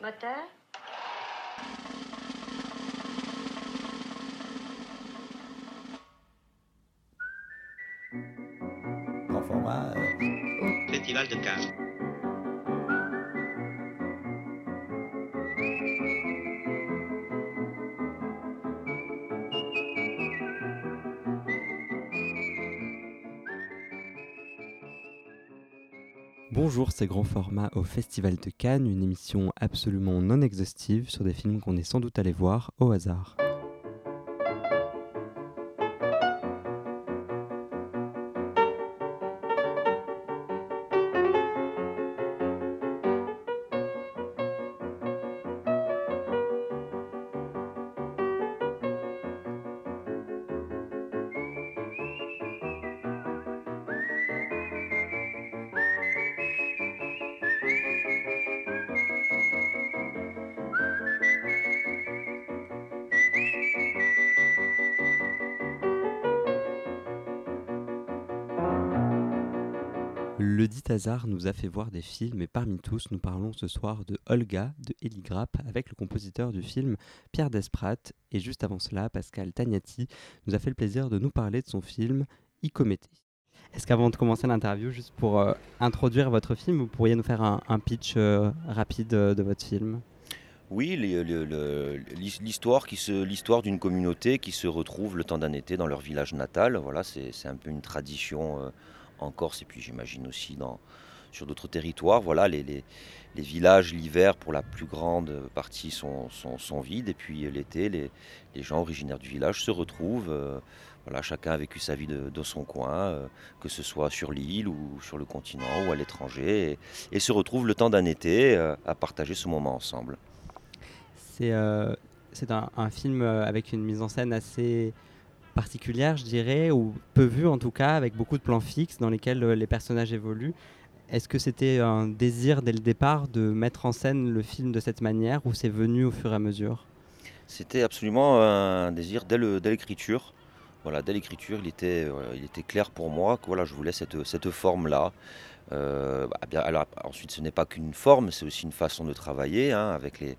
Moteur Grand format. Festival de Cannes. Bonjour, c'est Grand Format au Festival de Cannes, une émission absolument non exhaustive sur des films qu'on est sans doute allé voir au hasard. Le dit hasard nous a fait voir des films et parmi tous, nous parlons ce soir de Olga de Eli Grapp avec le compositeur du film Pierre Desprats et juste avant cela, Pascal Tagnati nous a fait le plaisir de nous parler de son film Icomété. Est-ce qu'avant de commencer l'interview, juste pour euh, introduire votre film, vous pourriez nous faire un, pitch euh, rapide euh, de votre film? Oui, l'histoire l'histoire d'une communauté qui se retrouve le temps d'un été dans leur village natal. Voilà, c'est un peu une tradition en Corse et puis j'imagine aussi dans, sur d'autres territoires. Voilà, les, les- villages l'hiver pour la plus grande partie sont, sont- vides et puis l'été, les, les gens originaires du village se retrouvent. euh, voilà, chacun a vécu sa vie de, son coin, euh, que ce soit sur l'île ou sur le continent ou à l'étranger, et, se retrouvent le temps d'un été euh, à partager ce moment ensemble. C'est un, un film avec une mise en scène assez particulière, je dirais, ou peu vue en tout cas, avec beaucoup de plans fixes dans lesquels euh, les personnages évoluent. Est-ce que c'était un désir dès le départ de mettre en scène le film de cette manière ou c'est venu au fur et à mesure? C'était absolument un désir dès l'écriture. Voilà, dès l'écriture, il était, euh, il était clair pour moi que voilà, je voulais cette, cette forme-là. Euh, bah, alors, ensuite, ce n'est pas qu'une forme, c'est aussi une façon de travailler hein, avec les,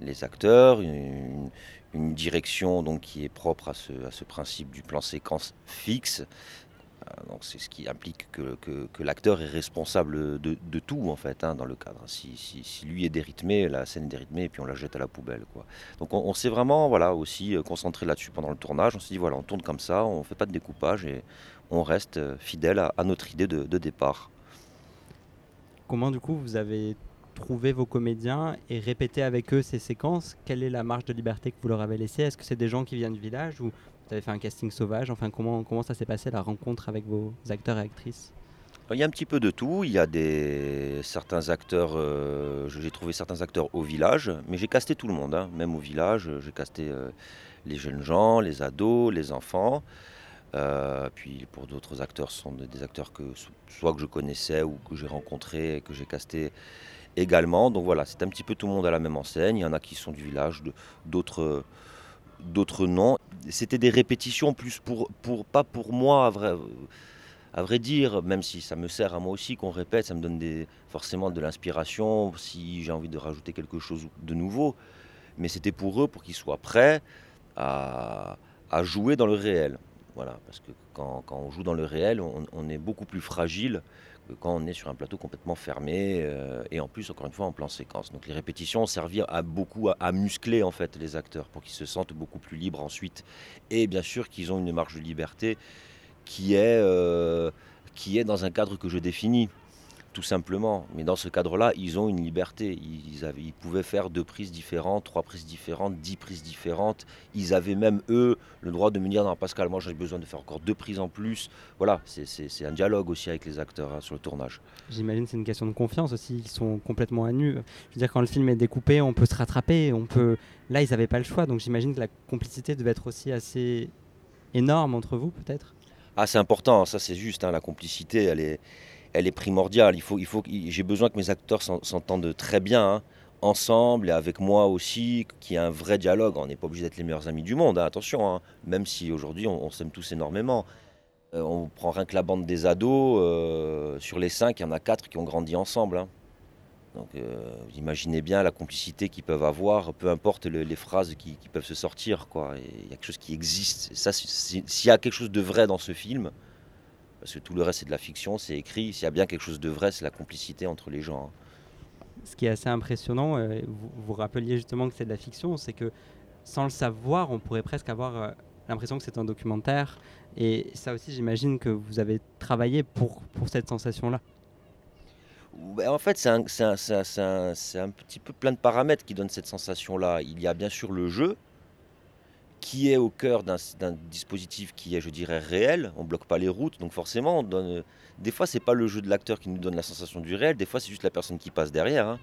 les acteurs, une, une direction donc, qui est propre à ce, principe du plan séquence fixe. Euh, Donc c'est ce qui implique que, l'acteur est responsable de, tout en fait hein, dans le cadre. Si, lui est dérythmé, la scène est dérythmée et puis on la jette à la poubelle. Quoi. Donc on, s'est vraiment voilà, aussi euh, concentré là-dessus pendant le tournage. On s'est dit voilà, on tourne comme ça, on ne fait pas de découpage et on reste euh, fidèle à, à notre idée de, de départ. Comment du coup vous avez trouvé vos comédiens et répété avec eux ces séquences Quelle est la marge de liberté que vous leur avez laissée? Est-ce que c'est des gens qui viennent du village ou vous avez fait un casting sauvage? Enfin, comment, comment ça s'est passé la rencontre avec vos acteurs et actrices? Il y a un petit peu de tout. Il y a des certains acteurs. euh, j'ai trouvé certains acteurs au village, mais j'ai casté tout le monde, hein. même au village. J'ai casté euh, les jeunes gens, les ados, les enfants. Euh, puis pour d'autres acteurs, ce sont des acteurs que so- soit que je connaissais ou que j'ai rencontrés et que j'ai casté également. Donc voilà, c'est un petit peu tout le monde à la même enseigne. Il y en a qui sont du village, d'autres d'autres non. C'était des répétitions plus pour, pour pas pour moi à vrai, dire, même si ça me sert à moi aussi qu'on répète, ça me donne des, forcément de l'inspiration si j'ai envie de rajouter quelque chose de nouveau. Mais c'était pour eux, pour qu'ils soient prêts à jouer dans le réel. Voilà, parce que quand, on joue dans le réel, on, est beaucoup plus fragile que quand on est sur un plateau complètement fermé euh, et en plus, encore une fois, en plan séquence. Donc les répétitions ont servi à beaucoup à, muscler en fait les acteurs pour qu'ils se sentent beaucoup plus libres ensuite et bien sûr qu'ils ont une marge de liberté qui est, euh, qui est dans un cadre que je définis, tout simplement. Mais dans ce cadre-là, ils ont une liberté. Ils, avaient, ils pouvaient faire deux prises différentes, trois prises différentes, dix prises différentes. Ils avaient même, eux, le droit de me dire, non, Pascal, moi j'ai besoin de faire encore deux prises en plus. Voilà, c'est- un dialogue aussi avec les acteurs hein, sur le tournage. J'imagine que c'est une question de confiance aussi. Ils sont complètement à nu. Je veux dire, quand le film est découpé, on peut se rattraper. On peut... Là, ils n'avaient pas le choix. Donc j'imagine que la complicité devait être aussi assez énorme entre vous, peut-être? Ah, c'est important, ça c'est juste, hein, la complicité, elle est, elle est primordiale. Il faut, il faut, j'ai besoin que mes acteurs s'en- s'entendent très bien, hein, ensemble et avec moi aussi, qu'il y ait un vrai dialogue. On n'est pas obligé d'être les meilleurs amis du monde, hein, attention, hein, même si aujourd'hui on, s'aime tous énormément. Euh, on prend rien que la bande des ados, euh, sur les cinq, il y en a quatre qui ont grandi ensemble. Donc euh, vous imaginez bien la complicité qu'ils peuvent avoir, peu importe les phrases qui, peuvent se sortir. Il y a quelque chose qui existe. s'il y a quelque chose de vrai dans ce film, parce que tout le reste c'est de la fiction, c'est écrit, s'il y a bien quelque chose de vrai, c'est la complicité entre les gens. Hein. Ce qui est assez impressionnant, euh, vous, vous rappeliez justement que c'est de la fiction, c'est que sans le savoir, on pourrait presque avoir euh, l'impression que c'est un documentaire. Et ça aussi, j'imagine que vous avez travaillé pour, pour cette sensation-là. Ben, en fait, c'est un, un, petit peu plein de paramètres qui donnent cette sensation-là. Il y a bien sûr le jeu, qui est au cœur d'un dispositif qui est, je dirais, réel. On bloque pas les routes, donc forcément, donne. Des fois, c'est pas le jeu de l'acteur qui nous donne la sensation du réel. Des fois, c'est juste la personne qui passe derrière. Hein.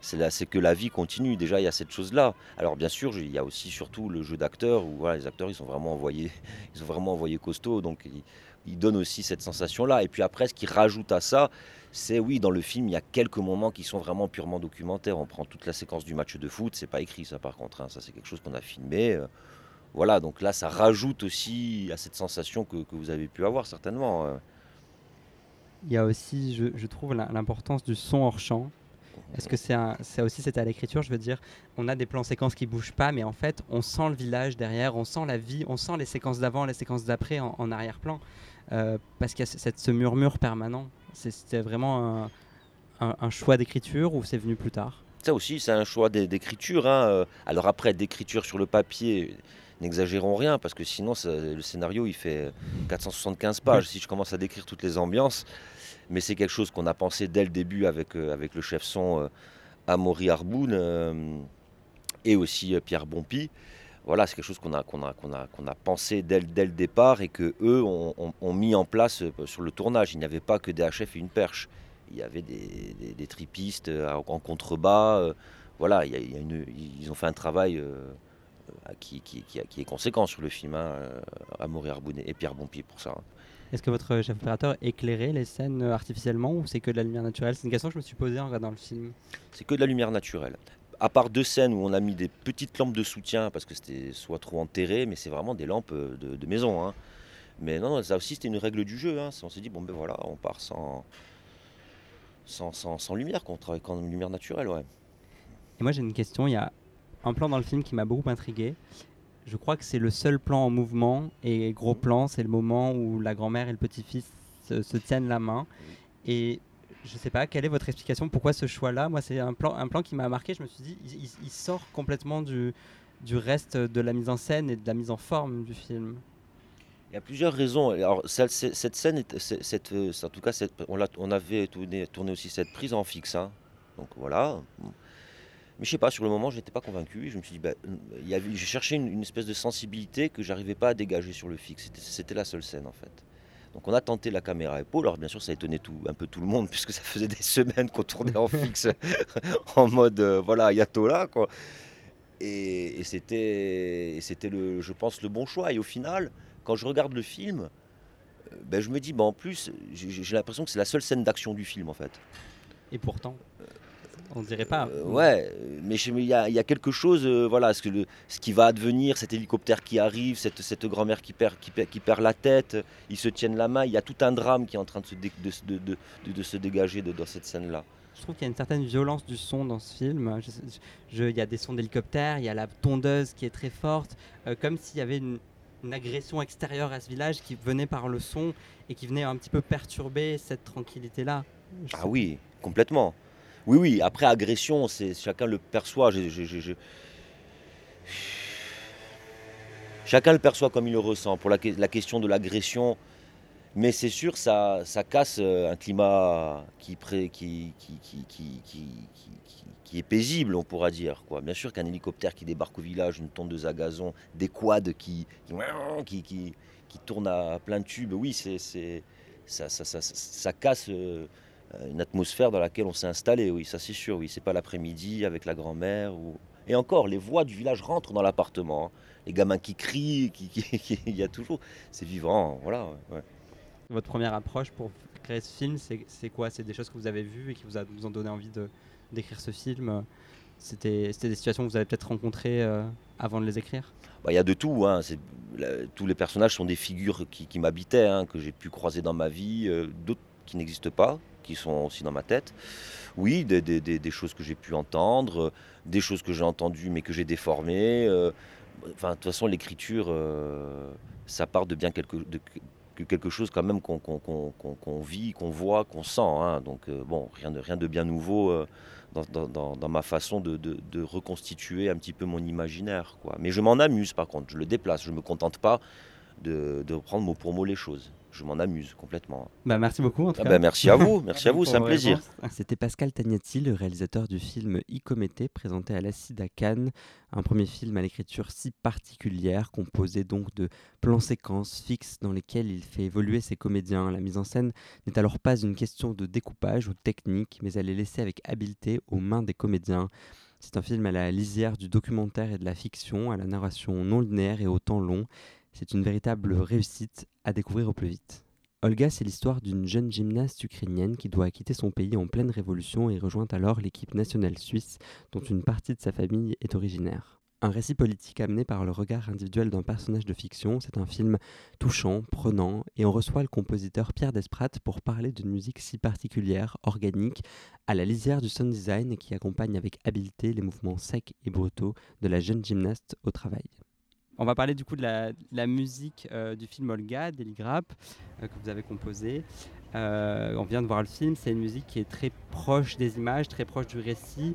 C'est que la vie continue. Déjà, il y a cette chose-là. Alors, bien sûr, il y a aussi surtout le jeu d'acteur où voilà, les acteurs, ils sont vraiment envoyés, ils sont vraiment envoyés costauds. Donc, ils, donnent aussi cette sensation-là. Et puis après, ce qui rajoute à ça, c'est oui, dans le film, il y a quelques moments qui sont vraiment purement documentaires. On prend toute la séquence du match de foot, c'est pas écrit ça par contre, hein. ça c'est quelque chose qu'on a filmé. Voilà, donc là, ça rajoute aussi à cette sensation que, vous avez pu avoir certainement. Euh. Il y a aussi, je, trouve, l'importance du son hors champ. Est-ce que c'est aussi c'était à l'écriture Je veux dire, on a des plans séquences qui bougent pas, mais en fait, on sent le village derrière, on sent la vie, on sent les séquences d'avant, les séquences d'après en, arrière-plan, euh, parce qu'il y a cette, ce murmure permanent. C'était vraiment un, choix d'écriture ou c'est venu plus tard? Ça aussi, c'est un choix d'écriture. Hein. Euh, alors après, d'écriture sur le papier, n'exagérons rien, parce que sinon, le scénario, il fait 475 pages. Si je commence à décrire toutes les ambiances, mais c'est quelque chose qu'on a pensé dès le début avec, euh, le chef son euh, Amaury Arboun et aussi Pierre Bompi voilà, c'est quelque chose qu'on a, a, a, pensé dès, le départ et que eux ont, mis en place euh, sur le tournage. Il n'y avait pas que des HF et une perche. Il y avait des, tripistes euh, en contrebas. Euh, voilà, il y a, ils ont fait un travail qui, qui, qui, est conséquent sur le film, hein, Amour et et Pierre Bompier pour ça. Hein. Est-ce que votre chef opérateur éclairait les scènes artificiellement ou c'est que de la lumière naturelle? C'est une question que je me suis posée en regardant le film. C'est que de la lumière naturelle à part deux scènes où on a mis des petites lampes de soutien parce que c'était soit trop enterré, mais c'est vraiment des lampes euh, de, maison. Hein. Mais non, ça aussi c'était une règle du jeu. Hein. On s'est dit, bon ben voilà, on part sans, sans, lumière, qu'on travaille qu'en lumière naturelle. Ouais. Et moi j'ai une question, il y a un plan dans le film qui m'a beaucoup intrigué. Je crois que c'est le seul plan en mouvement et gros plan, c'est le moment où la grand-mère et le petit-fils se, tiennent la main. Et je sais pas, quelle est votre explication Pourquoi ce choix-là? Moi, c'est un plan, un plan qui m'a marqué. Je me suis dit, il, sort complètement du, du reste de la mise en scène et de la mise en forme du film. Il y a plusieurs raisons. Alors, cette, scène, cette, euh, en tout cas, on, avait tourné, tourné, aussi cette prise en fixe. Hein. Donc voilà. Mais je sais pas, sur le moment, je n'étais pas convaincu. Je me suis dit, bah, j'ai cherché une, une, espèce de sensibilité que j'arrivais pas à dégager sur le fixe. C'était la seule scène, en fait. Donc on a tenté la caméra épaule. Alors bien sûr, ça tout, un peu tout le monde puisque ça faisait des semaines qu'on tournait en fixe, en mode euh, voilà ayatollah quoi. Et, c'était, c'était le, je pense, le bon choix. Et au final, quand je regarde le film, euh, ben, je me dis, ben, en plus, j'ai l'impression que c'est la seule scène d'action du film en fait. Et pourtant on dirait pas. Euh, ouais, mais il y, y, a quelque chose, euh, voilà, ce, que le, ce qui va advenir, cet hélicoptère qui arrive, cette, cette grand-mère qui perd, qui, perd, qui perd la tête, ils se tiennent la main, il y a tout un drame qui est en train de se, de, de, de, se dégager dans cette scène-là. Je trouve qu'il y a une certaine violence du son dans ce film. Il y a des sons d'hélicoptère, il y a la tondeuse qui est très forte, euh, comme s'il y avait une, une agression extérieure à ce village qui venait par le son et qui venait un petit peu perturber cette tranquillité-là. Ah oui, complètement. Oui, oui, après agression, c'est chacun le perçoit. Chacun le perçoit comme il le ressent. Pour la, question de l'agression, mais c'est sûr, ça, ça casse euh, un climat qui, est paisible, on pourra dire. Bien sûr qu'un hélicoptère qui débarque au village, une tondeuse à gazon, des quads qui, qui, qui, tournent à plein de tubes, oui, c'est, ça, casse. Euh, une atmosphère dans laquelle on s'est installé, oui, ça c'est sûr, oui. C'est pas l'après-midi avec la grand-mère. Ou... Et encore, les voix du village rentrent dans l'appartement. Hein. Les gamins qui crient, qui, il y a toujours. C'est vivant, voilà. Votre première approche pour créer ce film, c'est quoi? C'est des choses que vous avez vues et qui vous, a, vous ont donné envie d'écrire ce film? C'était des situations que vous avez peut-être rencontrées euh, avant de les écrire? Bah, Il y a de tout. Hein. tous les personnages sont des figures qui, m'habitaient, hein, que j'ai pu croiser dans ma vie, euh, d'autres qui n'existent pas, qui sont aussi dans ma tête. Oui, des, choses que j'ai pu entendre, des choses que j'ai entendues mais que j'ai déformées. Enfin, de toute façon, l'écriture, ça part de bien quelque, quelque chose quand même qu'on vit, qu'on voit, qu'on sent. Hein. Donc bon, rien de, rien de bien nouveau dans, ma façon de, reconstituer un petit peu mon imaginaire. Quoi. Mais je m'en amuse par contre, je le déplace, je ne me contente pas de, de reprendre mot pour mot les choses je m'en amuse complètement. Bah, merci beaucoup. En tout ah bah, merci à vous, merci à vous, c'est un plaisir. C'était Pascal Tagnati, le réalisateur du film Icomété, présenté à l'Acide à Cannes, un premier film à l'écriture si particulière, composé donc de plans séquences fixes dans lesquels il fait évoluer ses comédiens. La mise en scène n'est alors pas une question de découpage ou technique, mais elle est laissée avec habileté aux mains des comédiens. C'est un film à la lisière du documentaire et de la fiction, à la narration non linéaire et au temps long. C'est une véritable réussite à découvrir au plus vite. Olga, c'est l'histoire d'une jeune gymnaste ukrainienne qui doit quitter son pays en pleine révolution et rejoint alors l'équipe nationale suisse dont une partie de sa famille est originaire. Un récit politique amené par le regard individuel d'un personnage de fiction, c'est un film touchant, prenant, et on reçoit le compositeur Pierre Desprats pour parler d'une musique si particulière, organique, à la lisière du sound design qui accompagne avec habileté les mouvements secs et brutaux de la jeune gymnaste au travail. On va parler du coup de la, musique euh, du film Olga d'Eli Grapp euh, que vous avez composé. Euh, on vient de voir le film, c'est une musique qui est très proche des images, très proche du récit,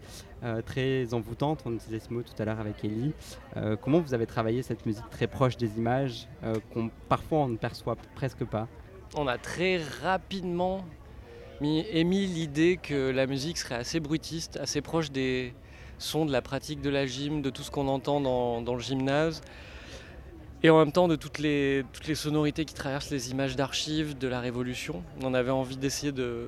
très envoûtante. On utilisait ce mot tout à l'heure avec Ellie. comment vous avez travaillé cette musique très proche des images qu'on parfois on ne perçoit presque pas? On a très rapidement émis l'idée que la musique serait assez bruitiste, assez proche des sons de la pratique de la gym, de tout ce qu'on entend dans, le gymnase et en même temps de toutes les, sonorités qui traversent les images d'archives de la Révolution. On avait envie d'essayer de,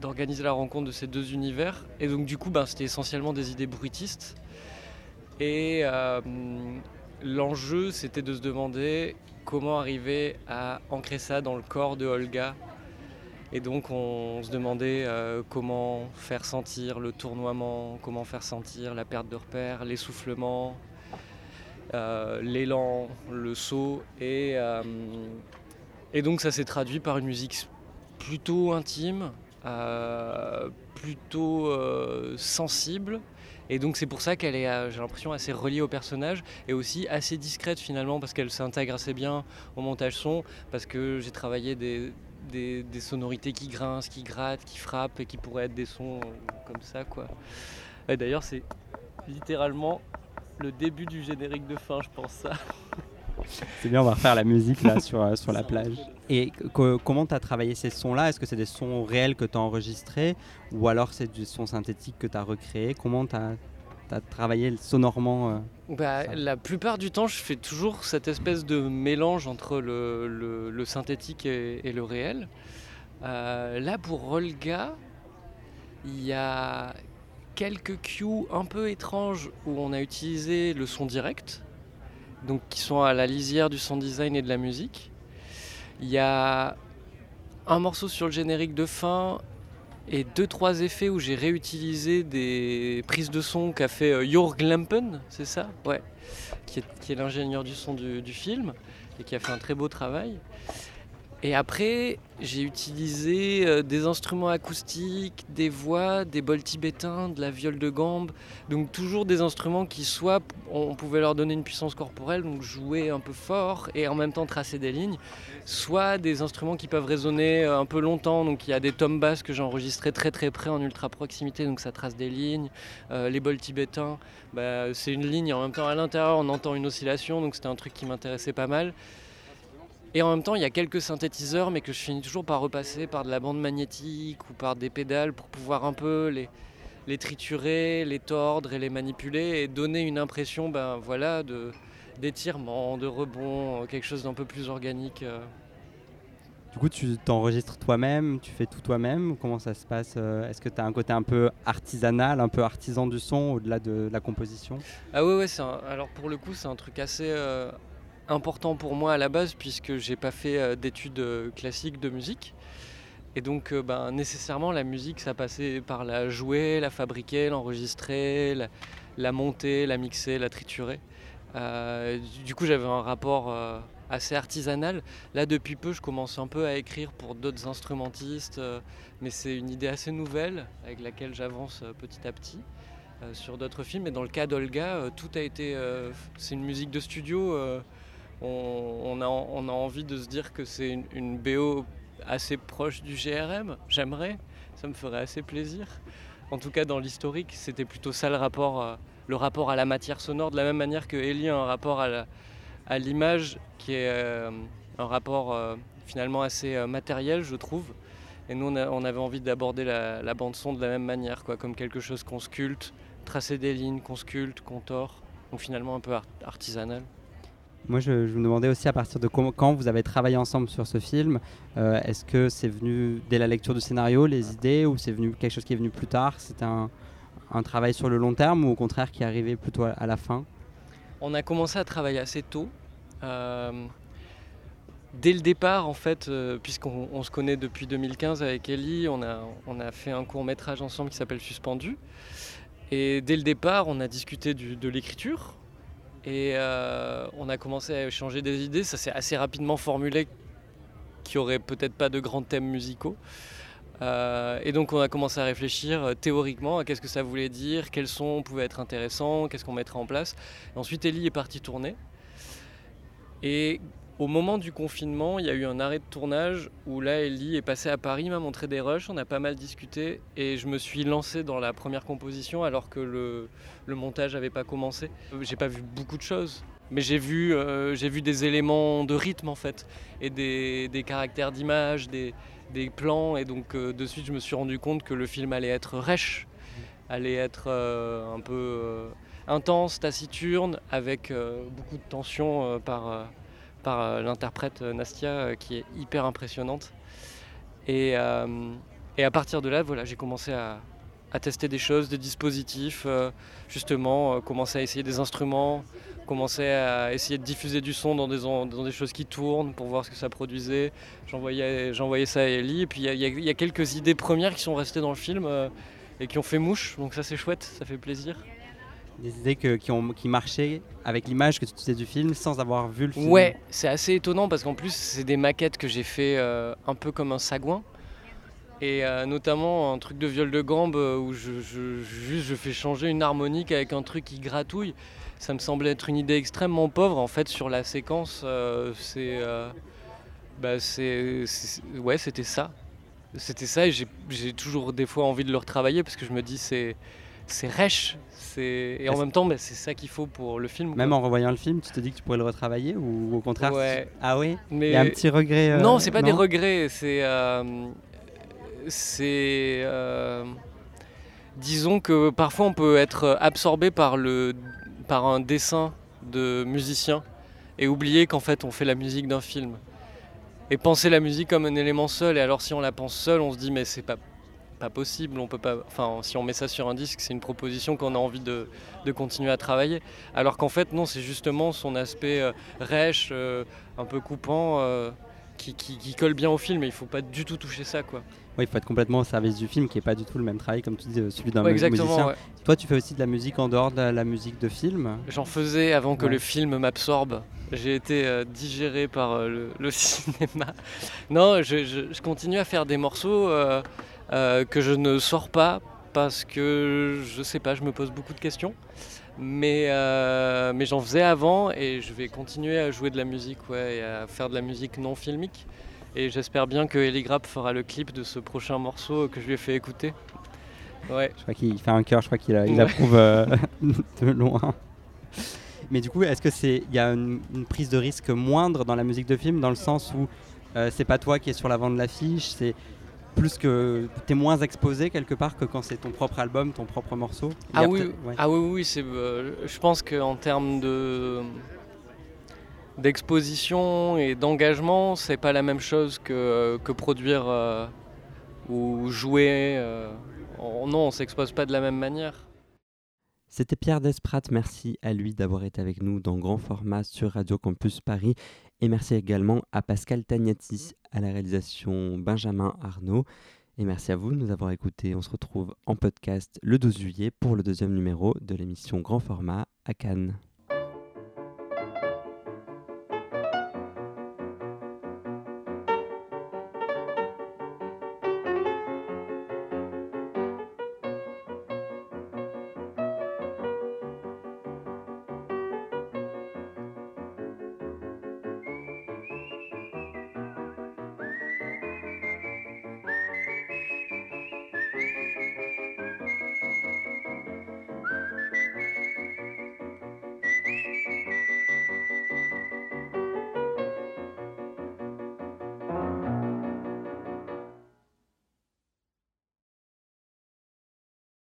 d'organiser la rencontre de ces deux univers. Et donc du coup, ben, c'était essentiellement des idées bruitistes. Et euh, l'enjeu, c'était de se demander comment arriver à ancrer ça dans le corps de Olga. Et donc on se demandait euh, comment faire sentir le tournoiement, comment faire sentir la perte de repères, l'essoufflement, euh, l'élan, le saut. Et, euh, et donc ça s'est traduit par une musique plutôt intime, plutôt sensible. Et donc c'est pour ça qu'elle est, j'ai l'impression, assez reliée au personnage et aussi assez discrète finalement parce qu'elle s'intègre assez bien au montage son, parce que j'ai travaillé des, des, des, sonorités qui grincent, qui grattent, qui frappent et qui pourraient être des sons comme ça quoi. Et d'ailleurs c'est littéralement le début du générique de fin, je pense ça. C'est bien, on va refaire la musique là sur, euh, sur la plage. Et comment tu as travaillé ces sons-là? Est-ce que c'est des sons réels que tu as enregistrés ou alors c'est du son synthétique que tu as recréé? Comment tu as, travaillé sonorement euh, bah, La plupart du temps, je fais toujours cette espèce de mélange entre le, le, synthétique et, le réel. Euh, là, pour Olga, il y a quelques cues un peu étranges où on a utilisé le son direct, donc qui sont à la lisière du son design et de la musique. Il y a un morceau sur le générique de fin et deux trois effets où j'ai réutilisé des prises de son qu'a fait euh, Jörg Lampen, c'est ça? Ouais, qui est, l'ingénieur du son du, film et qui a fait un très beau travail. Et après, j'ai utilisé euh, des instruments acoustiques, des voix, des bols tibétains, de la viole de gambe. Donc toujours des instruments qui soit on pouvait leur donner une puissance corporelle, donc jouer un peu fort et en même temps tracer des lignes, soit des instruments qui peuvent résonner euh, un peu longtemps. Donc il y a des tomes basses que j'ai enregistrés très très près en ultra proximité, donc ça trace des lignes. Euh, les bols tibétains, bah, c'est une ligne et en même temps à l'intérieur on entend une oscillation, donc c'était un truc qui m'intéressait pas mal. Et en même temps, il y a quelques synthétiseurs, mais que je finis toujours par repasser par de la bande magnétique ou par des pédales pour pouvoir un peu les, les triturer, les tordre et les manipuler et donner une impression ben, voilà, de, d'étirement, de rebond, quelque chose d'un peu plus organique. Euh. Du coup, tu t'enregistres toi-même, tu fais tout toi-même Comment ça se passe euh? Est-ce que tu as un côté un peu artisanal, un peu artisan du son au-delà de la composition? Ah ouais, ouais alors pour le coup, c'est un truc assez, euh, important pour moi à la base puisque j'ai pas fait euh, d'études euh, classiques de musique. Et donc euh, ben, nécessairement la musique ça passait par la jouer, la fabriquer, l'enregistrer, la, monter, la mixer, la triturer. du coup j'avais un rapport assez artisanal. Là, depuis peu, je commence un peu à écrire pour d'autres instrumentistes, mais c'est une idée assez nouvelle avec laquelle j'avance petit à petit sur d'autres films. Et dans le cas d'Olga, tout a été. c'est une musique de studio. On, a, envie de se dire que c'est une, BO assez proche du GRM. J'aimerais, ça me ferait assez plaisir. En tout cas, dans l'historique, c'était plutôt ça le rapport, le rapport à la matière sonore, de la même manière que Ellie a un rapport à l'image qui est euh, un rapport euh, finalement assez euh, matériel, je trouve. Et nous, on, avait envie d'aborder la, bande-son de la même manière, quoi, comme quelque chose qu'on sculpte, tracer des lignes, qu'on sculpte, qu'on tord, donc finalement un peu artisanal. Moi, je, me demandais aussi à partir de quand vous avez travaillé ensemble sur ce film, est-ce que c'est venu dès la lecture du scénario, les idées, ou c'est venu quelque chose qui est venu plus tard C'était un, un, travail sur le long terme ou au contraire qui est arrivé plutôt à la fin? On a commencé à travailler assez tôt. Euh, dès le départ, en fait, euh, puisqu'on se connaît depuis 2015 avec Ellie, on a, on a fait un court métrage ensemble qui s'appelle Suspendu. Et dès le départ, on a discuté de l'écriture. Et euh, on a commencé à échanger des idées. Ça s'est assez rapidement formulé qu'il n'y aurait peut-être pas de grands thèmes musicaux. Euh, et donc on a commencé à réfléchir euh, théoriquement à qu'est-ce que ça voulait dire, quels sons pouvaient être intéressants, qu'est-ce qu'on mettrait en place. ensuite Ellie est partie tourner. Et au moment du confinement, il y a eu un arrêt de tournage où là Ellie est passée à Paris, m'a montré des rushs, on a pas mal discuté et je me suis lancé dans la première composition alors que le, montage n'avait pas commencé. J'ai pas vu beaucoup de choses. Mais j'ai vu, euh, des éléments de rythme en fait, et des, caractères d'image, des, plans et donc euh, de suite je me suis rendu compte que le film allait être rêche, allait être euh, un peu euh, intense, taciturne, avec beaucoup de tension par, par l'interprète Nastia qui est hyper impressionnante. Et, et à partir de là, voilà, j'ai commencé à, à, tester des choses, des dispositifs, justement, commencer à essayer des instruments, commençais à essayer de diffuser du son dans des, dans des choses qui tournent pour voir ce que ça produisait. J'envoyais ça à Ellie. Et puis il y, y, a quelques idées premières qui sont restées dans le film euh, et qui ont fait mouche. Donc ça c'est chouette, ça fait plaisir. Des idées que, qui, ont, qui marchaient avec l'image que tu disais du film sans avoir vu le film. Ouais, c'est assez étonnant parce qu'en plus c'est des maquettes que j'ai fait euh, un peu comme un sagouin. Et euh, notamment un truc de viol de gambe où je, je, juste je fais changer une harmonique avec un truc qui gratouille ça me semblait être une idée extrêmement pauvre en fait sur la séquence. Euh, c'est, euh, bah, c'est, ouais, c'était ça. C'était ça et j'ai toujours des fois envie de le retravailler parce que je me dis c'est c'est rêche. Et en même temps, bah, c'est ça qu'il faut pour le film. Même en revoyant le film, tu te dis que tu pourrais le retravailler ou au contraire ouais. Ah oui? Mais... Il y a un petit regret euh, Non, c'est pas des regrets. C'est. C'est. disons que parfois on peut être absorbé par le par un dessin de musicien et oublier qu'en fait on fait la musique d'un film. Et penser la musique comme un élément seul, et alors si on la pense seule, on se dit mais c'est pas, pas possible, on peut pas. Enfin, si on met ça sur un disque, c'est une proposition qu'on a envie de, de, continuer à travailler. Alors qu'en fait, non, c'est justement son aspect euh, rêche, euh, un peu coupant, euh, qui, qui, colle bien au film, et il faut pas du tout toucher ça, quoi. Oui, il faut être complètement au service du film, qui n'est pas du tout le même travail, comme tu dis, euh, celui d'un musicien. Toi, tu fais aussi de la musique en dehors de la, musique de film J'en faisais avant que le film m'absorbe. J'ai été euh, digéré par euh, le, cinéma. Non, je, continue à faire des morceaux que je ne sors pas parce que je sais pas, je me pose beaucoup de questions. Mais, mais j'en faisais avant et je vais continuer à jouer de la musique ouais, et à faire de la musique non filmique. Et j'espère bien que Ellie Grapp fera le clip de ce prochain morceau que je lui ai fait écouter. Ouais. Je crois qu'il fait un cœur, je crois qu'il il approuve euh, de loin. Mais du coup, est-ce que c'est il y a une, prise de risque moindre dans la musique de film, dans le sens où euh, c'est pas toi qui es sur l'avant de l'affiche, c'est plus que tu es moins exposé quelque part que quand c'est ton propre album, ton propre morceau? Ah oui, ah oui, oui, c'est. Euh, je pense qu'en termes de d'exposition et d'engagement, c'est pas la même chose que, que produire euh, ou jouer. Euh, non, on s'expose pas de la même manière. C'était Pierre Desprat, merci à lui d'avoir été avec nous dans grand format sur Radio Campus Paris. Et merci également à Pascal Tagnati à la réalisation Benjamin Arnaud. Et merci à vous de nous avoir écoutés. On se retrouve en podcast le 12 juillet pour le deuxième numéro de l'émission Grand Format à Cannes.